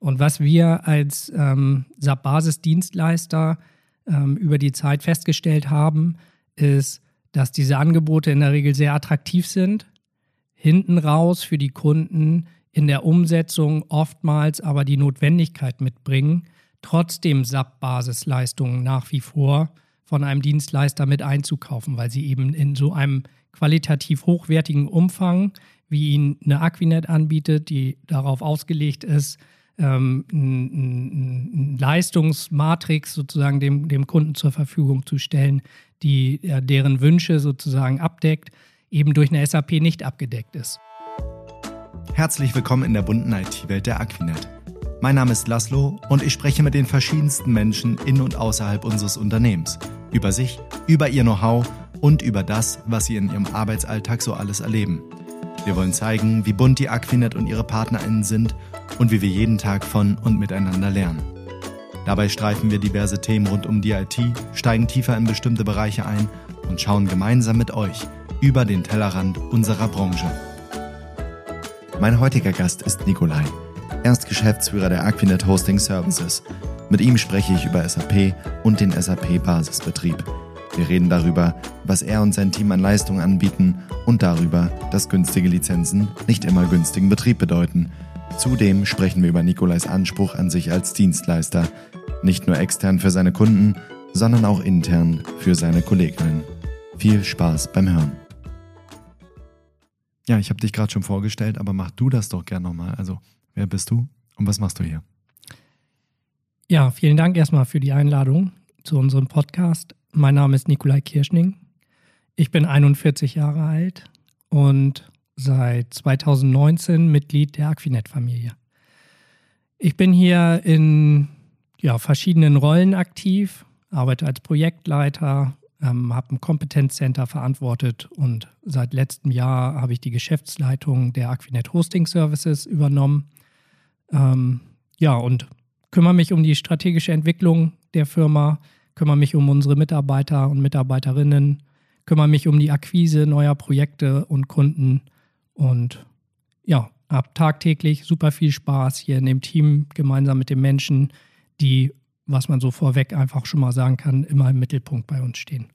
Und was wir als ähm, SAP-Basisdienstleister ähm, über die Zeit festgestellt haben, ist, dass diese Angebote in der Regel sehr attraktiv sind, hinten raus für die Kunden in der Umsetzung oftmals aber die Notwendigkeit mitbringen, trotzdem SAP-Basisleistungen nach wie vor von einem Dienstleister mit einzukaufen, weil sie eben in so einem qualitativ hochwertigen Umfang, wie ihn eine Aquinet anbietet, die darauf ausgelegt ist, ähm, eine Leistungsmatrix sozusagen dem, dem Kunden zur Verfügung zu stellen, die äh, deren Wünsche sozusagen abdeckt, eben durch eine SAP nicht abgedeckt ist. Herzlich willkommen in der bunten IT-Welt der Aquinet. Mein Name ist Laszlo und ich spreche mit den verschiedensten Menschen in und außerhalb unseres Unternehmens über sich, über ihr Know-how und über das, was sie in ihrem Arbeitsalltag so alles erleben. Wir wollen zeigen, wie bunt die Aquinet und ihre PartnerInnen sind und wie wir jeden Tag von und miteinander lernen. Dabei streifen wir diverse Themen rund um die IT, steigen tiefer in bestimmte Bereiche ein und schauen gemeinsam mit euch über den Tellerrand unserer Branche. Mein heutiger Gast ist Nikolai. Er Geschäftsführer der Aquinet Hosting Services. Mit ihm spreche ich über SAP und den SAP-Basisbetrieb. Wir reden darüber, was er und sein Team an Leistungen anbieten und darüber, dass günstige Lizenzen nicht immer günstigen Betrieb bedeuten. Zudem sprechen wir über Nikolais Anspruch an sich als Dienstleister, nicht nur extern für seine Kunden, sondern auch intern für seine Kolleginnen. Viel Spaß beim Hören. Ja, ich habe dich gerade schon vorgestellt, aber mach du das doch gern nochmal. Also, wer bist du und was machst du hier? Ja, vielen Dank erstmal für die Einladung zu unserem Podcast. Mein Name ist Nikolai Kirschning. Ich bin 41 Jahre alt und seit 2019 Mitglied der Aquinet-Familie. Ich bin hier in ja, verschiedenen Rollen aktiv, arbeite als Projektleiter, ähm, habe ein Kompetenzcenter verantwortet und seit letztem Jahr habe ich die Geschäftsleitung der Aquinet Hosting Services übernommen. Ähm, ja, und kümmere mich um die strategische Entwicklung der Firma, kümmere mich um unsere Mitarbeiter und Mitarbeiterinnen, kümmere mich um die Akquise neuer Projekte und Kunden und ja, habe tagtäglich super viel Spaß hier in dem Team gemeinsam mit den Menschen, die was man so vorweg einfach schon mal sagen kann, immer im Mittelpunkt bei uns stehen.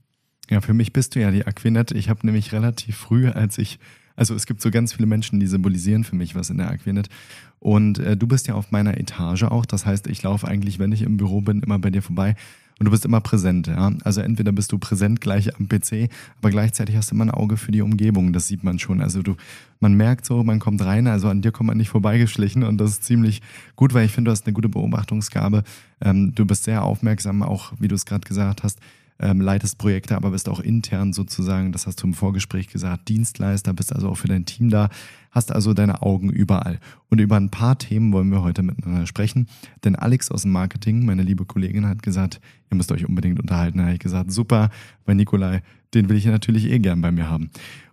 Ja, für mich bist du ja die Aquinet. Ich habe nämlich relativ früh, als ich, also es gibt so ganz viele Menschen, die symbolisieren für mich was in der Aquinet. Und äh, du bist ja auf meiner Etage auch. Das heißt, ich laufe eigentlich, wenn ich im Büro bin, immer bei dir vorbei. Und du bist immer präsent, ja. Also entweder bist du präsent gleich am PC, aber gleichzeitig hast du immer ein Auge für die Umgebung. Das sieht man schon. Also du, man merkt so, man kommt rein, also an dir kommt man nicht vorbeigeschlichen und das ist ziemlich gut, weil ich finde, du hast eine gute Beobachtungsgabe. Ähm, du bist sehr aufmerksam, auch wie du es gerade gesagt hast ähm, leitest Projekte, aber bist auch intern sozusagen, das hast du im Vorgespräch gesagt, Dienstleister, bist also auch für dein Team da, hast also deine Augen überall. Und über ein paar Themen wollen wir heute miteinander sprechen, denn Alex aus dem Marketing, meine liebe Kollegin, hat gesagt, ihr müsst euch unbedingt unterhalten. Da habe ich gesagt, super, weil Nikolai, den will ich natürlich eh gern bei mir haben.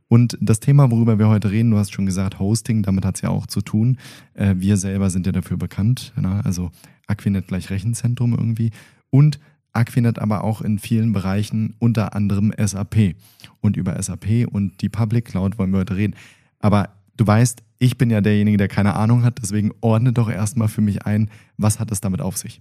Und das Thema, worüber wir heute reden, du hast schon gesagt, Hosting, damit hat es ja auch zu tun. Äh, wir selber sind ja dafür bekannt, ne? also Aquinet gleich Rechenzentrum irgendwie. Und Aquinet aber auch in vielen Bereichen, unter anderem SAP. Und über SAP und die Public Cloud wollen wir heute reden. Aber du weißt, ich bin ja derjenige, der keine Ahnung hat, deswegen ordne doch erstmal für mich ein, was hat es damit auf sich?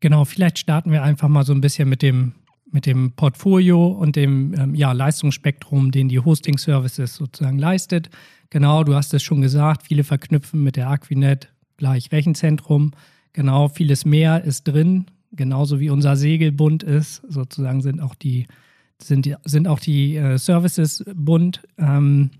Genau, vielleicht starten wir einfach mal so ein bisschen mit dem, mit dem Portfolio und dem ähm, ja, Leistungsspektrum, den die Hosting Services sozusagen leistet. Genau, du hast es schon gesagt, viele verknüpfen mit der Aquinet gleich Rechenzentrum. Genau, vieles mehr ist drin genauso wie unser Segelbund ist, sozusagen sind auch die, sind, sind auch die äh, Services bunt. Ähm,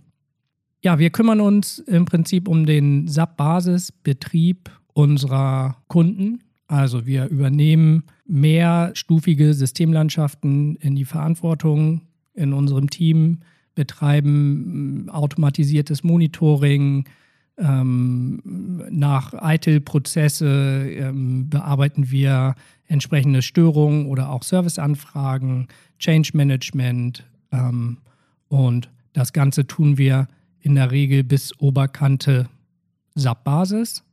ja, wir kümmern uns im Prinzip um den SAP-Basisbetrieb unserer Kunden. Also wir übernehmen mehrstufige Systemlandschaften in die Verantwortung in unserem Team, betreiben automatisiertes Monitoring, ähm, nach ITIL-Prozesse ähm, bearbeiten wir entsprechende Störungen oder auch Serviceanfragen, Change Management ähm, und das Ganze tun wir in der Regel bis Oberkante SAP-Basis,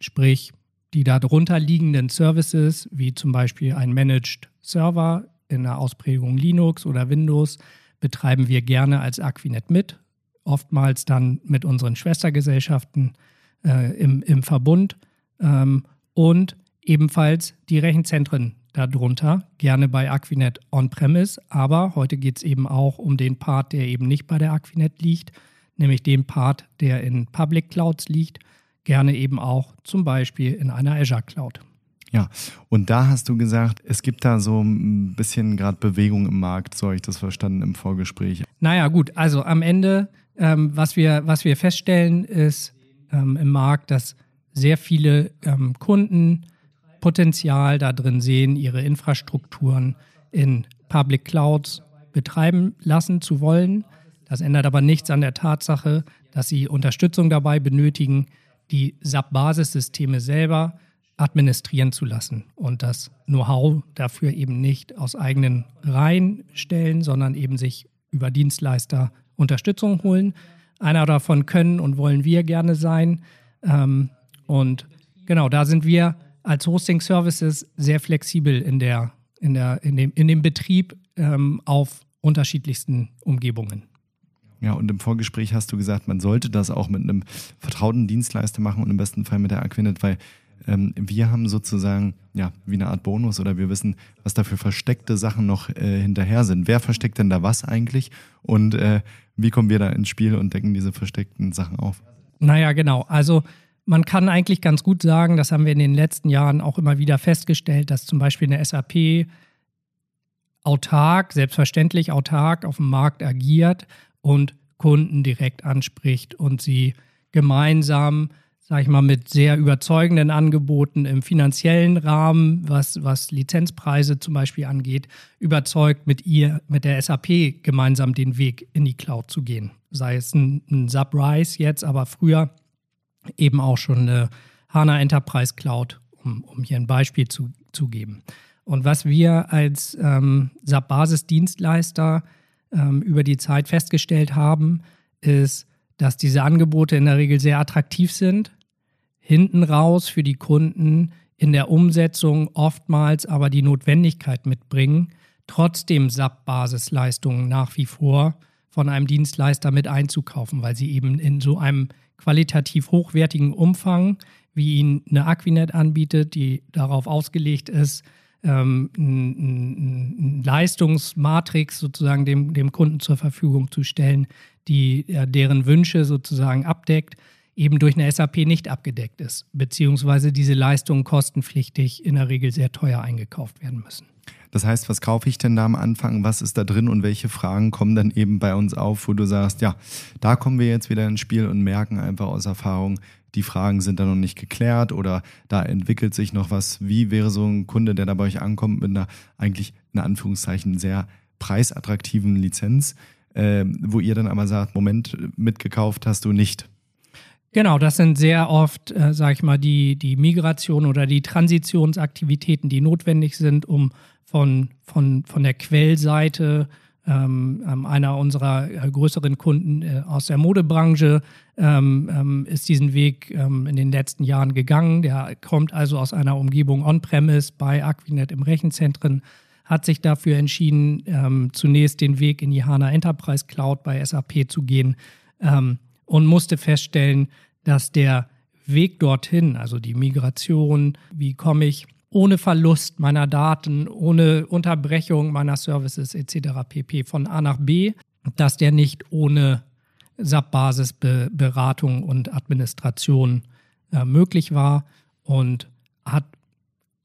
sprich die darunter liegenden Services, wie zum Beispiel ein Managed Server in der Ausprägung Linux oder Windows, betreiben wir gerne als Aquinet mit, oftmals dann mit unseren Schwestergesellschaften äh, im, im Verbund ähm, und ebenfalls die Rechenzentren darunter, gerne bei Aquinet on-premise, aber heute geht es eben auch um den Part, der eben nicht bei der Aquinet liegt, nämlich den Part, der in Public Clouds liegt, gerne eben auch zum Beispiel in einer Azure Cloud. Ja, und da hast du gesagt, es gibt da so ein bisschen gerade Bewegung im Markt, so habe ich das verstanden im Vorgespräch. Naja, gut, also am Ende, ähm, was, wir, was wir feststellen, ist ähm, im Markt, dass sehr viele ähm, Kunden Potenzial da drin sehen, ihre Infrastrukturen in Public Clouds betreiben lassen zu wollen. Das ändert aber nichts an der Tatsache, dass sie Unterstützung dabei benötigen, die SAP-Basissysteme selber administrieren zu lassen und das Know-how dafür eben nicht aus eigenen Reihen stellen, sondern eben sich über Dienstleister Unterstützung holen. Einer davon können und wollen wir gerne sein. Ähm, und genau, da sind wir als Hosting Services sehr flexibel in, der, in, der, in, dem, in dem Betrieb ähm, auf unterschiedlichsten Umgebungen. Ja, und im Vorgespräch hast du gesagt, man sollte das auch mit einem vertrauten Dienstleister machen und im besten Fall mit der Aquinet, weil ähm, wir haben sozusagen, ja, wie eine Art Bonus oder wir wissen, was da für versteckte Sachen noch äh, hinterher sind. Wer versteckt denn da was eigentlich und äh, wie kommen wir da ins Spiel und decken diese versteckten Sachen auf? Naja, genau. Also man kann eigentlich ganz gut sagen, das haben wir in den letzten Jahren auch immer wieder festgestellt, dass zum Beispiel eine SAP autark, selbstverständlich autark auf dem Markt agiert und Kunden direkt anspricht und sie gemeinsam, sage ich mal, mit sehr überzeugenden Angeboten im finanziellen Rahmen, was, was Lizenzpreise zum Beispiel angeht, überzeugt, mit ihr, mit der SAP gemeinsam den Weg in die Cloud zu gehen. Sei es ein, ein Subrise jetzt, aber früher eben auch schon eine HANA Enterprise Cloud, um, um hier ein Beispiel zu, zu geben. Und was wir als ähm, SAP-Basisdienstleister ähm, über die Zeit festgestellt haben, ist, dass diese Angebote in der Regel sehr attraktiv sind, hinten raus für die Kunden in der Umsetzung oftmals aber die Notwendigkeit mitbringen, trotzdem SAP-Basisleistungen nach wie vor von einem Dienstleister mit einzukaufen, weil sie eben in so einem qualitativ hochwertigen Umfang, wie ihn eine Aquinet anbietet, die darauf ausgelegt ist, ähm, eine Leistungsmatrix sozusagen dem, dem Kunden zur Verfügung zu stellen, die ja, deren Wünsche sozusagen abdeckt, eben durch eine SAP nicht abgedeckt ist, beziehungsweise diese Leistungen kostenpflichtig in der Regel sehr teuer eingekauft werden müssen. Das heißt, was kaufe ich denn da am Anfang? Was ist da drin und welche Fragen kommen dann eben bei uns auf, wo du sagst, ja, da kommen wir jetzt wieder ins Spiel und merken einfach aus Erfahrung, die Fragen sind da noch nicht geklärt oder da entwickelt sich noch was. Wie wäre so ein Kunde, der da bei euch ankommt mit einer eigentlich in Anführungszeichen sehr preisattraktiven Lizenz, äh, wo ihr dann aber sagt, Moment, mitgekauft hast du nicht. Genau, das sind sehr oft, äh, sage ich mal, die, die Migration oder die Transitionsaktivitäten, die notwendig sind, um von, von, von der Quellseite ähm, ähm, einer unserer äh, größeren Kunden äh, aus der Modebranche ähm, ähm, ist diesen Weg ähm, in den letzten Jahren gegangen. Der kommt also aus einer Umgebung on-premise bei Aquinet im Rechenzentren, hat sich dafür entschieden, ähm, zunächst den Weg in die HANA Enterprise Cloud bei SAP zu gehen und musste feststellen, dass der Weg dorthin, also die Migration, wie komme ich ohne Verlust meiner Daten, ohne Unterbrechung meiner Services etc. pp. von A nach B, dass der nicht ohne SAP-Basisberatung und Administration äh, möglich war und hat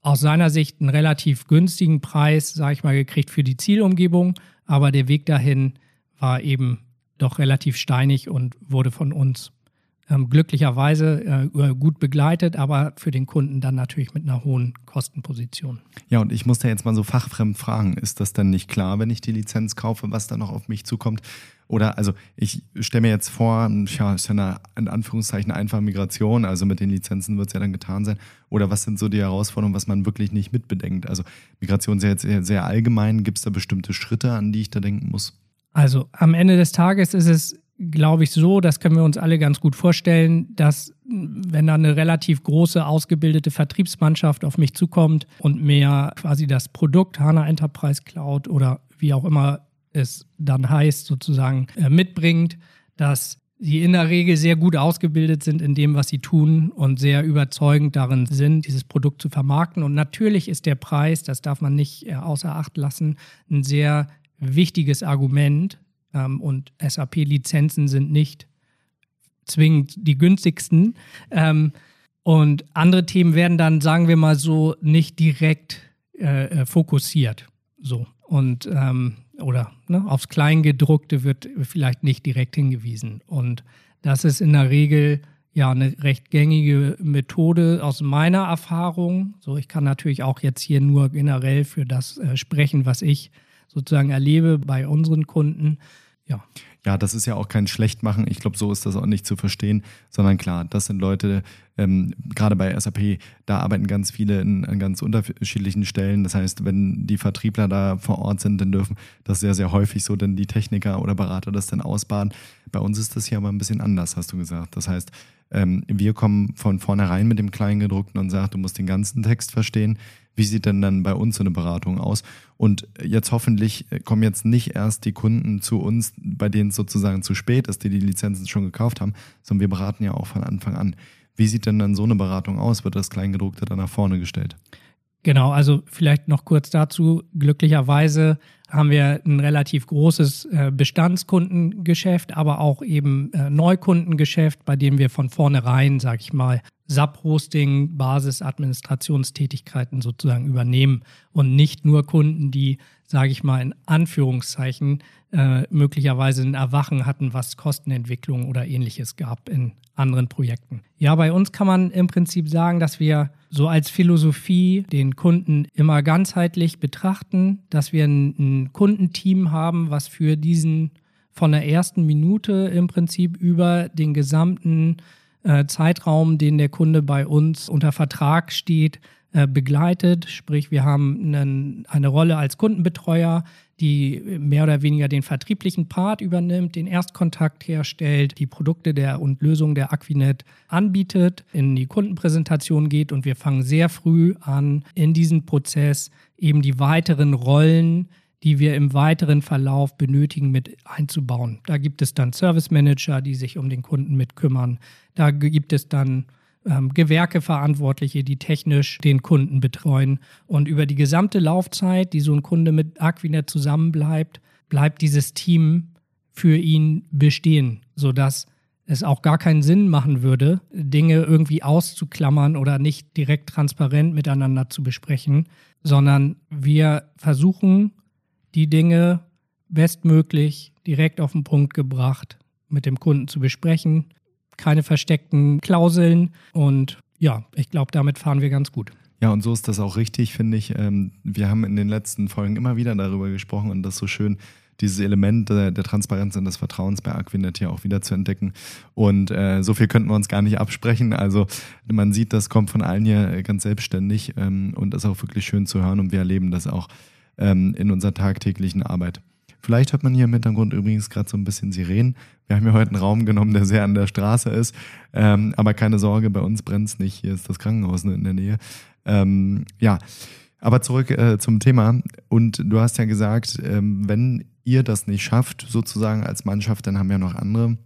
aus seiner Sicht einen relativ günstigen Preis, sage ich mal, gekriegt für die Zielumgebung, aber der Weg dahin war eben doch relativ steinig und wurde von uns ähm, glücklicherweise äh, gut begleitet, aber für den Kunden dann natürlich mit einer hohen Kostenposition. Ja, und ich muss da jetzt mal so fachfremd fragen, ist das dann nicht klar, wenn ich die Lizenz kaufe, was da noch auf mich zukommt? Oder also ich stelle mir jetzt vor, ja, ist ja eine in Anführungszeichen einfache Migration, also mit den Lizenzen wird es ja dann getan sein. Oder was sind so die Herausforderungen, was man wirklich nicht mitbedenkt? Also Migration ist ja jetzt sehr, sehr allgemein. Gibt es da bestimmte Schritte, an die ich da denken muss? Also am Ende des Tages ist es glaube ich, so, das können wir uns alle ganz gut vorstellen, dass wenn da eine relativ große, ausgebildete Vertriebsmannschaft auf mich zukommt und mir quasi das Produkt HANA Enterprise Cloud oder wie auch immer es dann heißt, sozusagen äh, mitbringt, dass sie in der Regel sehr gut ausgebildet sind in dem, was sie tun und sehr überzeugend darin sind, dieses Produkt zu vermarkten. Und natürlich ist der Preis, das darf man nicht äh, außer Acht lassen, ein sehr wichtiges Argument. Ähm, und SAP-Lizenzen sind nicht zwingend die günstigsten. Ähm, und andere Themen werden dann, sagen wir mal so, nicht direkt äh, äh fokussiert. So. Und ähm, oder ne, aufs Kleingedruckte wird vielleicht nicht direkt hingewiesen. Und das ist in der Regel ja eine recht gängige Methode aus meiner Erfahrung. So, ich kann natürlich auch jetzt hier nur generell für das äh, sprechen, was ich sozusagen erlebe bei unseren Kunden. Ja. Ja, das ist ja auch kein Schlechtmachen. Ich glaube, so ist das auch nicht zu verstehen, sondern klar, das sind Leute, ähm, gerade bei SAP, da arbeiten ganz viele in, an ganz unterschiedlichen Stellen. Das heißt, wenn die Vertriebler da vor Ort sind, dann dürfen das sehr, sehr häufig so denn die Techniker oder Berater das dann ausbaden. Bei uns ist das hier aber ein bisschen anders, hast du gesagt. Das heißt, ähm, wir kommen von vornherein mit dem Kleingedruckten und sagen, du musst den ganzen Text verstehen. Wie sieht denn dann bei uns so eine Beratung aus? Und jetzt hoffentlich kommen jetzt nicht erst die Kunden zu uns, bei denen es sozusagen zu spät ist, die die Lizenzen schon gekauft haben, sondern wir beraten ja auch von Anfang an. Wie sieht denn dann so eine Beratung aus? Wird das Kleingedruckte dann nach vorne gestellt? Genau, also vielleicht noch kurz dazu. Glücklicherweise haben wir ein relativ großes äh, Bestandskundengeschäft, aber auch eben äh, Neukundengeschäft, bei dem wir von vornherein, sage ich mal, SAP-Hosting, Basisadministrationstätigkeiten sozusagen übernehmen und nicht nur Kunden, die, sage ich mal, in Anführungszeichen äh, möglicherweise ein Erwachen hatten, was Kostenentwicklung oder ähnliches gab in anderen Projekten. Ja, bei uns kann man im Prinzip sagen, dass wir so als Philosophie den Kunden immer ganzheitlich betrachten, dass wir ein, ein Kundenteam haben, was für diesen von der ersten Minute im Prinzip über den gesamten äh, Zeitraum, den der Kunde bei uns unter Vertrag steht, äh, begleitet. Sprich, wir haben einen, eine Rolle als Kundenbetreuer, die mehr oder weniger den vertrieblichen Part übernimmt, den Erstkontakt herstellt, die Produkte der und Lösungen der Aquinet anbietet, in die Kundenpräsentation geht und wir fangen sehr früh an, in diesen Prozess eben die weiteren Rollen die wir im weiteren Verlauf benötigen, mit einzubauen. Da gibt es dann Service Manager, die sich um den Kunden mit kümmern. Da gibt es dann ähm, Gewerkeverantwortliche, die technisch den Kunden betreuen. Und über die gesamte Laufzeit, die so ein Kunde mit Aquinet zusammenbleibt, bleibt dieses Team für ihn bestehen, sodass es auch gar keinen Sinn machen würde, Dinge irgendwie auszuklammern oder nicht direkt transparent miteinander zu besprechen, sondern wir versuchen, die Dinge bestmöglich direkt auf den Punkt gebracht mit dem Kunden zu besprechen keine versteckten Klauseln und ja, ich glaube, damit fahren wir ganz gut. Ja, und so ist das auch richtig, finde ich. Ähm, wir haben in den letzten Folgen immer wieder darüber gesprochen und das so schön, dieses Element der, Transparenz und des Vertrauens bei Aquinet hier auch wieder zu entdecken. Und äh, so viel könnten wir uns gar nicht absprechen. Also man sieht, das kommt von allen hier ganz selbstständig ähm, und ist auch wirklich schön zu hören und wir erleben das auch ähm, in unserer tagtäglichen Arbeit. Vielleicht hört man hier im Hintergrund übrigens gerade so ein bisschen Sirenen. Wir haben ja heute einen Raum genommen, der sehr an der Straße ist. Ähm, aber keine Sorge, bei uns brennt es nicht. Hier ist das Krankenhaus in der Nähe. Ähm, ja, aber zurück äh, zum Thema. Und du hast ja gesagt, ähm, wenn ihr das nicht schafft, sozusagen als Mannschaft, dann haben wir noch andere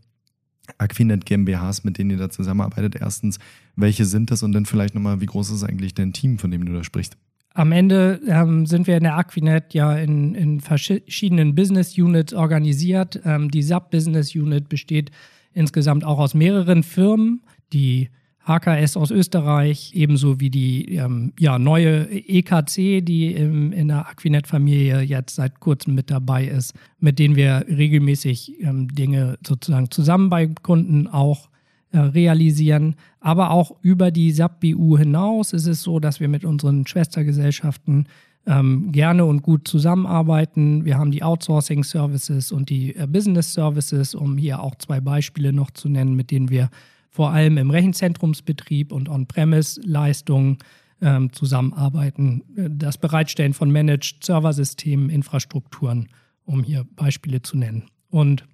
Aquinet GmbHs, mit denen ihr da zusammenarbeitet. Erstens, welche sind das? Und dann vielleicht nochmal, wie groß ist eigentlich dein Team, von dem du da sprichst? Am Ende ähm, sind wir in der Aquinet ja in, in verschiedenen Business Units organisiert. Ähm, die SAP Business Unit besteht insgesamt auch aus mehreren Firmen. Die HKS aus Österreich, ebenso wie die ähm, ja, neue EKC, die im, in der Aquinet-Familie jetzt seit kurzem mit dabei ist, mit denen wir regelmäßig ähm, Dinge sozusagen zusammen bei Kunden auch realisieren. Aber auch über die SAP-BU hinaus ist es so, dass wir mit unseren Schwestergesellschaften ähm, gerne und gut zusammenarbeiten. Wir haben die Outsourcing Services und die äh, Business Services, um hier auch zwei Beispiele noch zu nennen, mit denen wir vor allem im Rechenzentrumsbetrieb und On-Premise-Leistungen ähm, zusammenarbeiten. Das Bereitstellen von Managed Serversystemen, Infrastrukturen, um hier Beispiele zu nennen. Und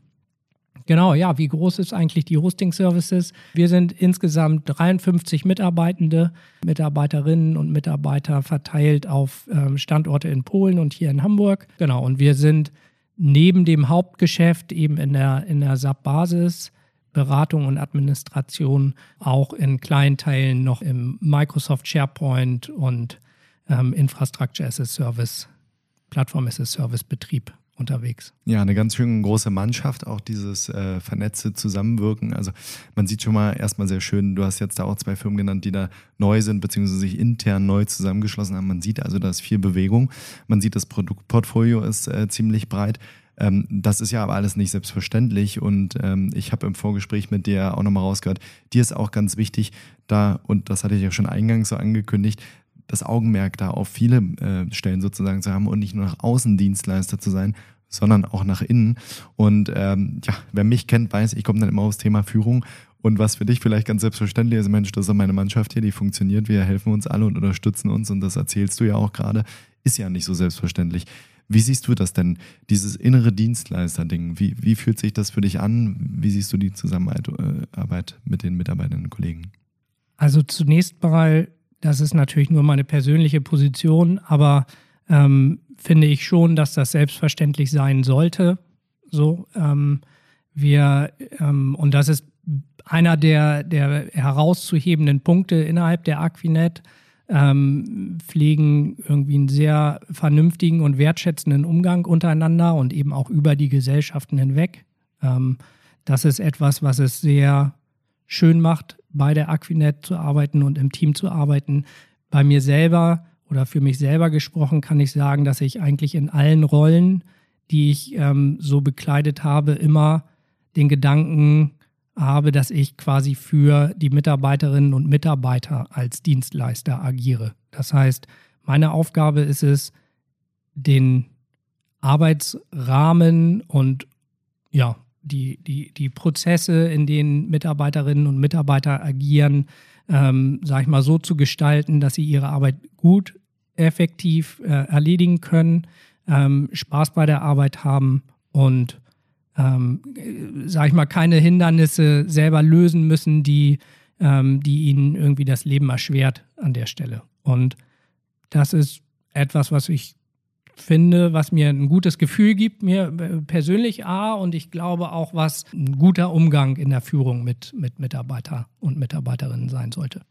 Genau, ja. Wie groß ist eigentlich die Hosting Services? Wir sind insgesamt 53 Mitarbeitende, Mitarbeiterinnen und Mitarbeiter verteilt auf ähm, Standorte in Polen und hier in Hamburg. Genau, und wir sind neben dem Hauptgeschäft eben in der, in der SAP-Basis Beratung und Administration auch in kleinen Teilen noch im Microsoft SharePoint und ähm, Infrastructure as a Service, Plattform as a Service Betrieb unterwegs. Ja, eine ganz schön große Mannschaft, auch dieses äh, vernetzte Zusammenwirken. Also man sieht schon mal erstmal sehr schön, du hast jetzt da auch zwei Firmen genannt, die da neu sind, beziehungsweise sich intern neu zusammengeschlossen haben. Man sieht also, da ist viel Bewegung. Man sieht, das Produktportfolio ist äh, ziemlich breit. Ähm, das ist ja aber alles nicht selbstverständlich und ähm, ich habe im Vorgespräch mit dir auch nochmal rausgehört, dir ist auch ganz wichtig, da, und das hatte ich ja schon eingangs so angekündigt, das Augenmerk da auf viele äh, Stellen sozusagen zu haben und nicht nur nach außen Dienstleister zu sein, sondern auch nach innen. Und ähm, ja, wer mich kennt, weiß, ich komme dann immer aufs Thema Führung. Und was für dich vielleicht ganz selbstverständlich ist, Mensch, das ist meine Mannschaft hier, die funktioniert, wir helfen uns alle und unterstützen uns und das erzählst du ja auch gerade, ist ja nicht so selbstverständlich. Wie siehst du das denn, dieses innere Dienstleister-Ding? Wie, wie fühlt sich das für dich an? Wie siehst du die Zusammenarbeit äh, mit den Mitarbeitenden und Kollegen? Also zunächst mal, das ist natürlich nur meine persönliche Position, aber ähm, finde ich schon, dass das selbstverständlich sein sollte. So, ähm, wir, ähm, und das ist einer der, der herauszuhebenden Punkte innerhalb der Aquinet, ähm, pflegen irgendwie einen sehr vernünftigen und wertschätzenden Umgang untereinander und eben auch über die Gesellschaften hinweg. Ähm, das ist etwas, was es sehr schön macht, bei der Aquinet zu arbeiten und im Team zu arbeiten. Bei mir selber oder für mich selber gesprochen kann ich sagen, dass ich eigentlich in allen Rollen, die ich ähm, so bekleidet habe, immer den Gedanken habe, dass ich quasi für die Mitarbeiterinnen und Mitarbeiter als Dienstleister agiere. Das heißt, meine Aufgabe ist es, den Arbeitsrahmen und ja, die, die, die Prozesse, in denen Mitarbeiterinnen und Mitarbeiter agieren, ähm, sage ich mal, so zu gestalten, dass sie ihre Arbeit gut, effektiv äh, erledigen können, ähm, Spaß bei der Arbeit haben und ähm, sag ich mal, keine Hindernisse selber lösen müssen, die, ähm, die ihnen irgendwie das Leben erschwert an der Stelle. Und das ist etwas, was ich finde, was mir ein gutes Gefühl gibt, mir persönlich A und ich glaube auch, was ein guter Umgang in der Führung mit, mit Mitarbeiter und Mitarbeiterinnen sein sollte.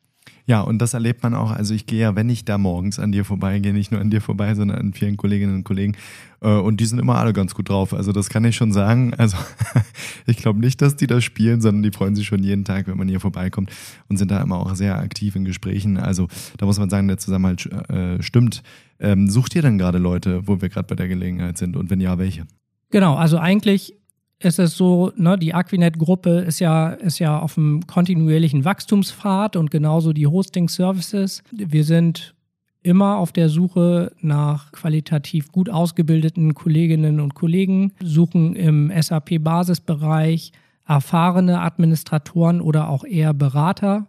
Ja, und das erlebt man auch. Also ich gehe ja, wenn ich da morgens an dir vorbeigehe, nicht nur an dir vorbei, sondern an vielen Kolleginnen und Kollegen. Äh, und die sind immer alle ganz gut drauf. Also das kann ich schon sagen. Also ich glaube nicht, dass die das spielen, sondern die freuen sich schon jeden Tag, wenn man hier vorbeikommt und sind da immer auch sehr aktiv in Gesprächen. Also da muss man sagen, der Zusammenhalt äh, stimmt. Ähm, sucht ihr denn gerade Leute, wo wir gerade bei der Gelegenheit sind? Und wenn ja, welche? Genau, also eigentlich ist es so, ne, die Aquinet-Gruppe ist ja, ist ja auf einem kontinuierlichen Wachstumspfad und genauso die Hosting-Services. Wir sind immer auf der Suche nach qualitativ gut ausgebildeten Kolleginnen und Kollegen, suchen im SAP-Basisbereich erfahrene Administratoren oder auch eher Berater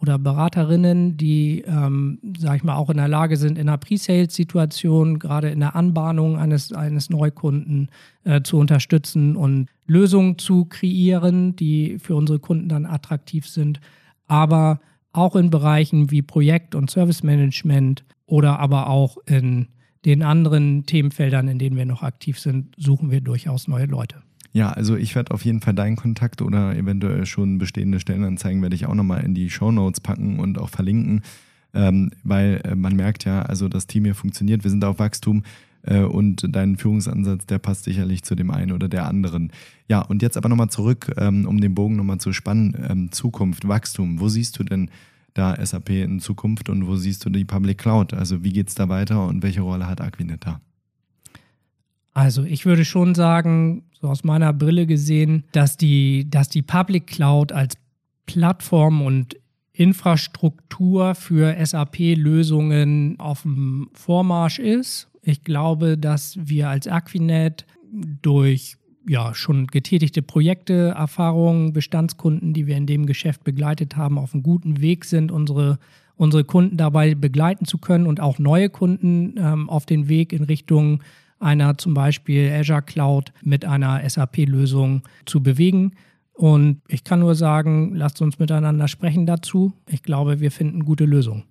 oder Beraterinnen, die, ähm, sag ich mal, auch in der Lage sind, in einer Pre-Sales-Situation, gerade in der Anbahnung eines, eines Neukunden äh, zu unterstützen und Lösungen zu kreieren, die für unsere Kunden dann attraktiv sind. Aber auch in Bereichen wie Projekt- und Service-Management oder aber auch in den anderen Themenfeldern, in denen wir noch aktiv sind, suchen wir durchaus neue Leute. Ja, also ich werde auf jeden Fall deinen Kontakt oder eventuell schon bestehende Stellenanzeigen werde ich auch nochmal in die Show Notes packen und auch verlinken, ähm, weil äh, man merkt ja, also das Team hier funktioniert, wir sind auf Wachstum äh, und dein Führungsansatz, der passt sicherlich zu dem einen oder der anderen. Ja, und jetzt aber nochmal zurück, ähm, um den Bogen nochmal zu spannen, ähm, Zukunft, Wachstum, wo siehst du denn da SAP in Zukunft und wo siehst du die Public Cloud? Also wie geht es da weiter und welche Rolle hat Aquinet da? Also ich würde schon sagen, so aus meiner Brille gesehen, dass die, dass die Public Cloud als Plattform und Infrastruktur für SAP-Lösungen auf dem Vormarsch ist. Ich glaube, dass wir als Aquinet durch ja, schon getätigte Projekte, Erfahrungen, Bestandskunden, die wir in dem Geschäft begleitet haben, auf einem guten Weg sind, unsere, unsere Kunden dabei begleiten zu können und auch neue Kunden ähm, auf den Weg in Richtung einer zum Beispiel Azure Cloud mit einer SAP-Lösung zu bewegen. Und ich kann nur sagen, lasst uns miteinander sprechen dazu. Ich glaube, wir finden gute Lösungen.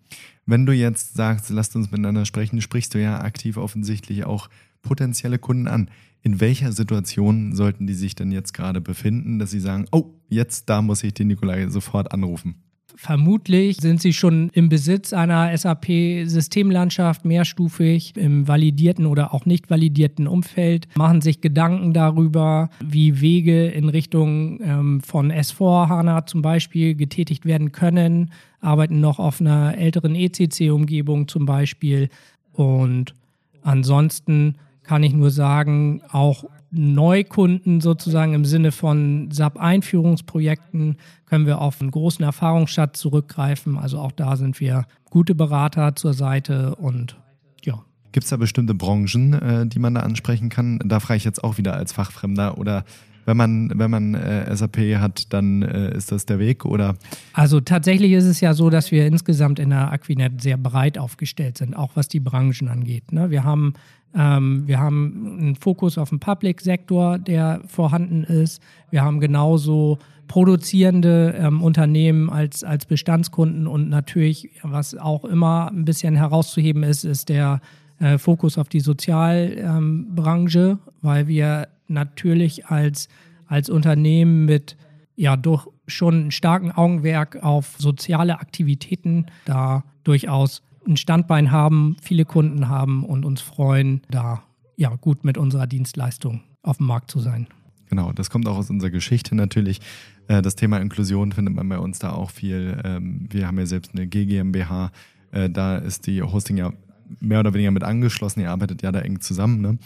Wenn du jetzt sagst, lasst uns miteinander sprechen, sprichst du ja aktiv offensichtlich auch potenzielle Kunden an? In welcher Situation sollten die sich denn jetzt gerade befinden, dass sie sagen, oh, jetzt da muss ich den Nikolai sofort anrufen? Vermutlich sind sie schon im Besitz einer SAP-Systemlandschaft mehrstufig im validierten oder auch nicht validierten Umfeld, machen sich Gedanken darüber, wie Wege in Richtung ähm, von S4 HANA zum Beispiel getätigt werden können, arbeiten noch auf einer älteren ECC-Umgebung zum Beispiel. Und ansonsten kann ich nur sagen, auch Neukunden sozusagen im Sinne von SAP-Einführungsprojekten können wir auf einen großen Erfahrungsschatz zurückgreifen. Also auch da sind wir gute Berater zur Seite und ja. Gibt es da bestimmte Branchen, äh, die man da ansprechen kann? Da frage ich jetzt auch wieder als Fachfremder oder wenn man, wenn man äh, SAP hat, dann äh, ist das der Weg oder? Also tatsächlich ist es ja so, dass wir insgesamt in der Aquinet sehr breit aufgestellt sind, auch was die Branchen angeht. Ne? Wir haben ähm, wir haben einen Fokus auf den Public-Sektor, der vorhanden ist. Wir haben genauso produzierende ähm, Unternehmen als, als Bestandskunden und natürlich, was auch immer ein bisschen herauszuheben ist, ist der äh, Fokus auf die Sozialbranche, ähm, weil wir natürlich als, als Unternehmen mit ja durch schon starken Augenwerk auf soziale Aktivitäten da durchaus ein Standbein haben, viele Kunden haben und uns freuen, da ja gut mit unserer Dienstleistung auf dem Markt zu sein. Genau, das kommt auch aus unserer Geschichte natürlich. Äh, das Thema Inklusion findet man bei uns da auch viel. Ähm, wir haben ja selbst eine GmbH, äh, da ist die Hosting ja mehr oder weniger mit angeschlossen. Ihr arbeitet ja da eng zusammen. Ne?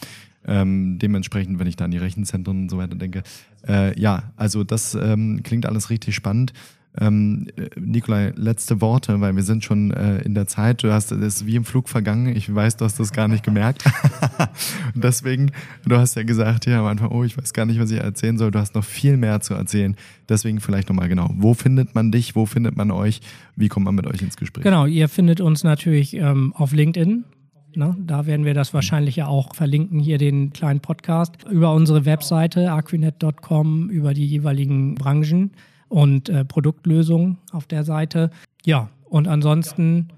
Ähm, dementsprechend, wenn ich da an die Rechenzentren und so weiter denke. Äh, ja, also das ähm, klingt alles richtig spannend. Ähm, Nikolai, letzte Worte, weil wir sind schon äh, in der Zeit. Du hast es wie im Flug vergangen. Ich weiß, du hast das gar nicht gemerkt. Deswegen, du hast ja gesagt hier am Anfang, oh, ich weiß gar nicht, was ich erzählen soll. Du hast noch viel mehr zu erzählen. Deswegen vielleicht nochmal genau. Wo findet man dich? Wo findet man euch? Wie kommt man mit euch ins Gespräch? Genau, ihr findet uns natürlich ähm, auf LinkedIn. Ne? Da werden wir das wahrscheinlich ja auch verlinken, hier den kleinen Podcast, über unsere Webseite aquinet.com, über die jeweiligen Branchen und äh, Produktlösungen auf der Seite. Ja, und ansonsten.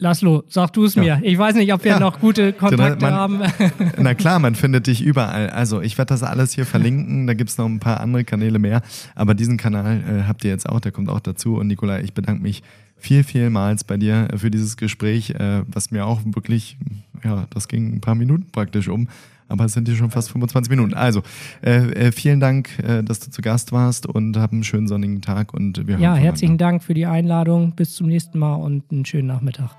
Laszlo, sag du es mir. Ja. Ich weiß nicht, ob wir ja. noch gute Kontakte man, haben. Na klar, man findet dich überall. Also ich werde das alles hier verlinken. Da gibt es noch ein paar andere Kanäle mehr. Aber diesen Kanal äh, habt ihr jetzt auch, der kommt auch dazu. Und Nikolai, ich bedanke mich viel, vielmals bei dir für dieses Gespräch, äh, was mir auch wirklich, ja, das ging ein paar Minuten praktisch um aber es sind hier schon fast 25 Minuten. Also, äh, äh, vielen Dank, äh, dass du zu Gast warst und hab einen schönen sonnigen Tag und wir Ja, herzlichen Dank für die Einladung. Bis zum nächsten Mal und einen schönen Nachmittag.